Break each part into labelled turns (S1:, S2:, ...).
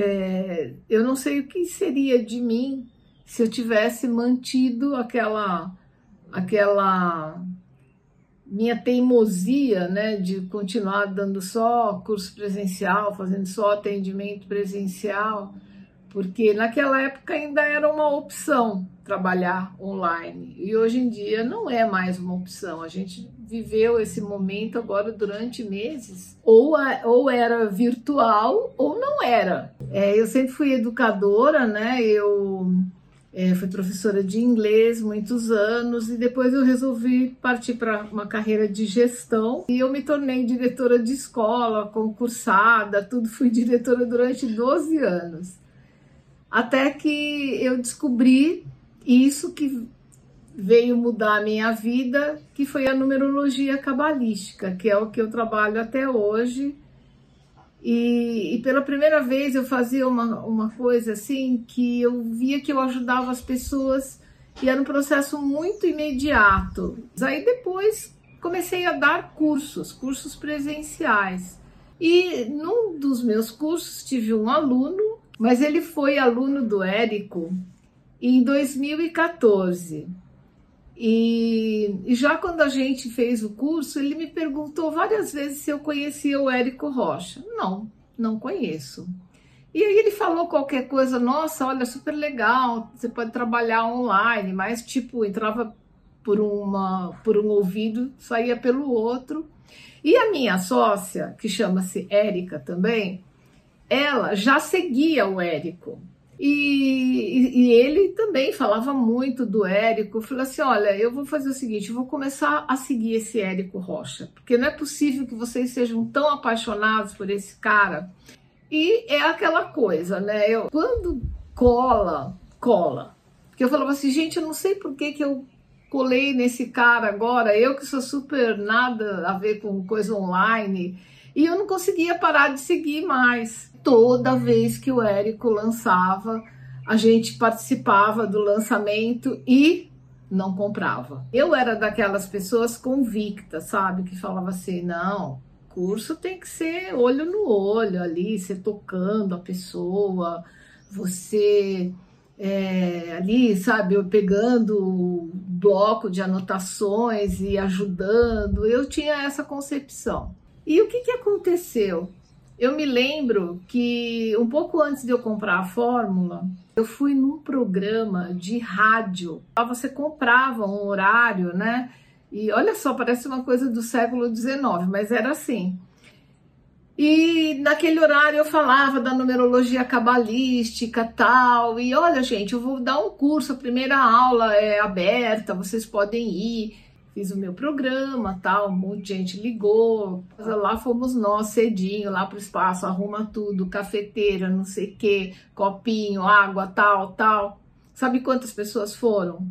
S1: é, eu não sei o que seria de mim se eu tivesse mantido aquela aquela minha teimosia, né, de continuar dando só curso presencial, fazendo só atendimento presencial, porque naquela época ainda era uma opção trabalhar online e hoje em dia não é mais uma opção. A gente viveu esse momento agora durante meses, ou, ou era virtual ou não era. É, eu sempre fui educadora, né? Eu é, fui professora de inglês muitos anos e depois eu resolvi partir para uma carreira de gestão e eu me tornei diretora de escola, concursada, tudo. Fui diretora durante 12 anos. Até que eu descobri isso que veio mudar a minha vida, que foi a numerologia cabalística, que é o que eu trabalho até hoje e, e, pela primeira vez eu fazia uma, uma coisa assim que eu via que eu ajudava as pessoas e era um processo muito imediato. Aí depois comecei a dar cursos, cursos presenciais. E num dos meus cursos tive um aluno, mas ele foi aluno do Érico em 2014. E, e, já quando a gente fez o curso, ele me perguntou várias vezes se eu conhecia o Érico Rocha. Não, não conheço. E aí ele falou qualquer coisa, nossa, olha, super legal, você pode trabalhar online, mas tipo, entrava por, uma, por um ouvido, saía pelo outro. E a minha sócia, que chama-se Érica também, ela já seguia o Érico. E, e, ele também falava muito do Érico. Falou assim: olha, eu vou fazer o seguinte, eu vou começar a seguir esse Érico Rocha, porque não é possível que vocês sejam tão apaixonados por esse cara. E é aquela coisa, né? Eu, quando cola, cola. Porque eu falava assim, gente, eu não sei por que, que eu colei nesse cara agora, eu que sou super nada a ver com coisa online, e eu não conseguia parar de seguir mais toda vez que o Érico lançava, a gente participava do lançamento e não comprava. Eu era daquelas pessoas convictas, sabe? Que falava assim: não, curso tem que ser olho no olho ali, você tocando a pessoa, você é, ali, sabe, eu pegando o bloco de anotações e ajudando. Eu tinha essa concepção. E o que, que aconteceu? Eu me lembro que um pouco antes de eu comprar a fórmula, eu fui num programa de rádio. Você comprava um horário, né? E olha só, parece uma coisa do século XIX, mas era assim. E naquele horário eu falava da numerologia cabalística tal. E olha, gente, eu vou dar um curso, a primeira aula é aberta, vocês podem ir fiz o meu programa, tal, um monte de gente ligou. Lá fomos nós cedinho, lá pro espaço, arruma tudo, cafeteira, não sei o que, copinho, água, tal, tal. Sabe quantas pessoas foram?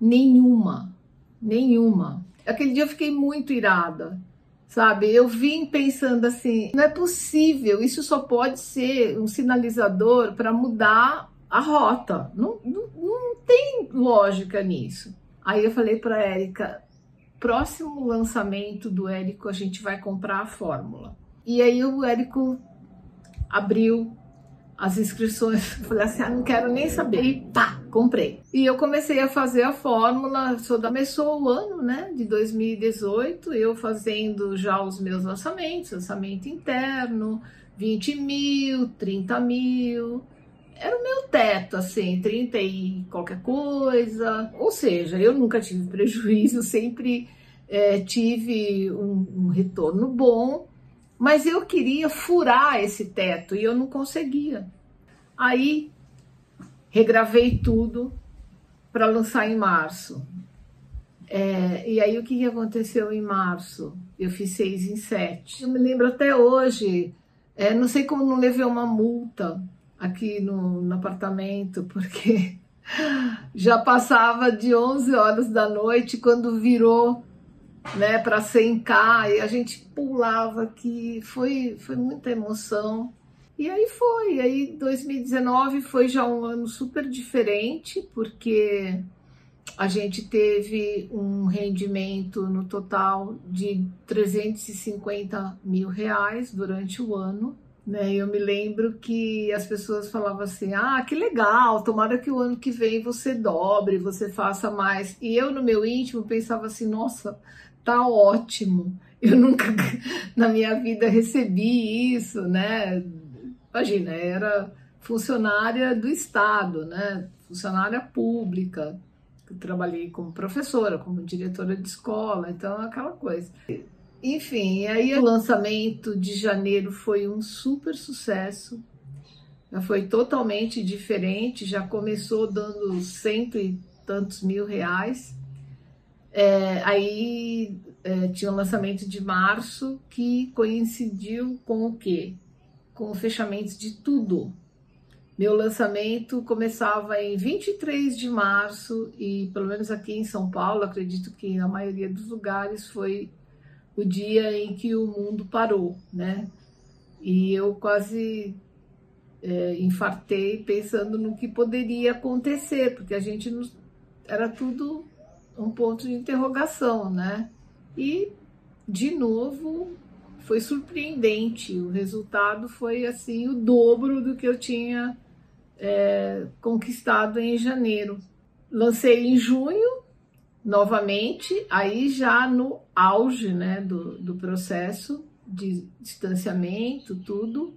S1: Nenhuma, nenhuma. Aquele dia eu fiquei muito irada, sabe? Eu vim pensando assim: não é possível, isso só pode ser um sinalizador para mudar a rota. Não, não, não tem lógica nisso. Aí eu falei para Érica, próximo lançamento do Érico, a gente vai comprar a fórmula. E aí o Érico abriu as inscrições, falei assim, ah, não quero nem saber, e pá, comprei. E eu comecei a fazer a fórmula, só começou o ano, né, de 2018, eu fazendo já os meus lançamentos, lançamento interno, 20 mil, 30 mil, era o meu teto, assim, 30 e qualquer coisa. Ou seja, eu nunca tive prejuízo, sempre é, tive um, um retorno bom, mas eu queria furar esse teto e eu não conseguia. Aí regravei tudo para lançar em março. É, e aí o que, que aconteceu em março? Eu fiz seis em sete. Eu me lembro até hoje, é, não sei como não levei uma multa aqui no, no apartamento, porque já passava de 11 horas da noite quando virou né, para sencar e a gente pulava aqui, foi, foi muita emoção. E aí foi, aí 2019 foi já um ano super diferente, porque a gente teve um rendimento no total de 350 mil reais durante o ano Né? Eu me lembro que as pessoas falavam assim: ah, que legal, tomara que o ano que vem você dobre, você faça mais. E eu, no meu íntimo, pensava assim: nossa, tá ótimo. Eu nunca na minha vida recebi isso, né? Imagina, era funcionária do Estado, né? Funcionária pública. Eu trabalhei como professora, como diretora de escola, então aquela coisa. Enfim, aí o lançamento de janeiro foi um super sucesso. Foi totalmente diferente, já começou dando cento e tantos mil reais. É, aí é, tinha o lançamento de março que coincidiu com o quê? Com o fechamento de tudo. Meu lançamento começava em 23 de março e, pelo menos aqui em São Paulo, acredito que na maioria dos lugares foi o dia em que o mundo parou, né? E eu quase é, infartei pensando no que poderia acontecer, porque a gente não, era tudo um ponto de interrogação, né? E de novo foi surpreendente. O resultado foi assim o dobro do que eu tinha é, conquistado em janeiro. Lancei em junho novamente, aí já no auge né, do, do processo de distanciamento, tudo.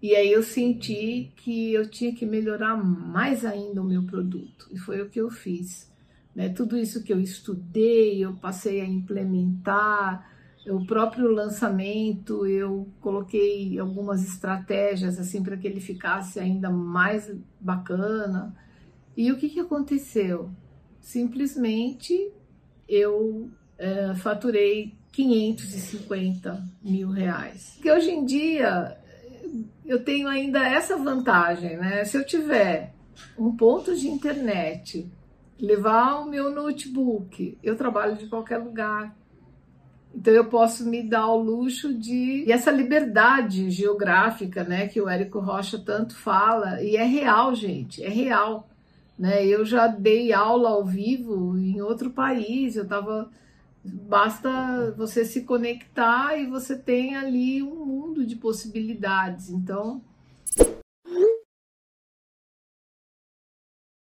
S1: E aí eu senti que eu tinha que melhorar mais ainda o meu produto. E foi o que eu fiz. Né? Tudo isso que eu estudei, eu passei a implementar. O próprio lançamento, eu coloquei algumas estratégias assim para que ele ficasse ainda mais bacana. E o que, que aconteceu? Simplesmente eu é, faturei 550 mil reais. Que hoje em dia eu tenho ainda essa vantagem, né? Se eu tiver um ponto de internet, levar o meu notebook, eu trabalho de qualquer lugar. Então eu posso me dar o luxo de e essa liberdade geográfica, né, que o Érico Rocha tanto fala, e é real, gente, é real. Né? Eu já dei aula ao vivo em outro país, eu estava. Basta você se conectar e você tem ali um mundo de possibilidades. Então.